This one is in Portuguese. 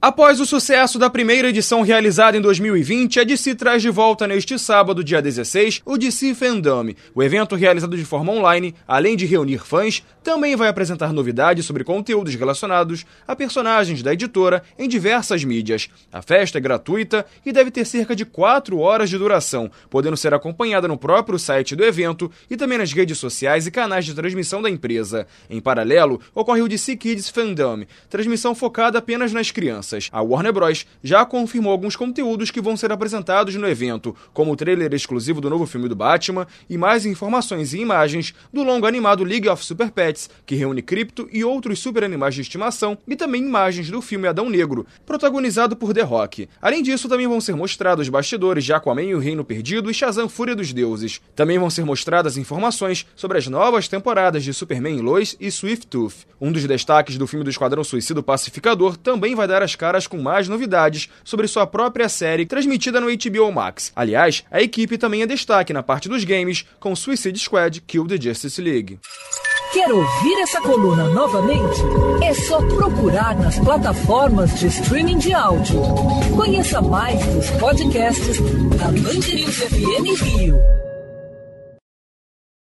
Após o sucesso da primeira edição realizada em 2020, a DC traz de volta neste sábado, dia 16, o DC Fandom. O evento, realizado de forma online, além de reunir fãs, também vai apresentar novidades sobre conteúdos relacionados a personagens da editora em diversas mídias. A festa é gratuita e deve ter cerca de 4 horas de duração, podendo ser acompanhada no próprio site do evento e também nas redes sociais e canais de transmissão da empresa. Em paralelo, ocorre o DC Kids Fandom, transmissão focada apenas nas crianças crianças. A Warner Bros. já confirmou alguns conteúdos que vão ser apresentados no evento, como o trailer exclusivo do novo filme do Batman e mais informações e imagens do longo animado League of Super Pets, que reúne Crypto e outros super animais de estimação, e também imagens do filme Adão Negro, protagonizado por The Rock. Além disso, também vão ser mostrados bastidores de Aquaman e o Reino Perdido e Shazam Fúria dos Deuses. Também vão ser mostradas informações sobre as novas temporadas de Superman Lois e Swift Tooth. Um dos destaques do filme do Esquadrão Suicida Pacificador também vai dar as caras com mais novidades sobre sua própria série transmitida no HBO Max. Aliás, a equipe também é destaque na parte dos games com Suicide Squad Kill the Justice League. Quer ouvir essa coluna novamente? É só procurar nas plataformas de streaming de áudio. Conheça mais dos podcasts da Band FM Rio.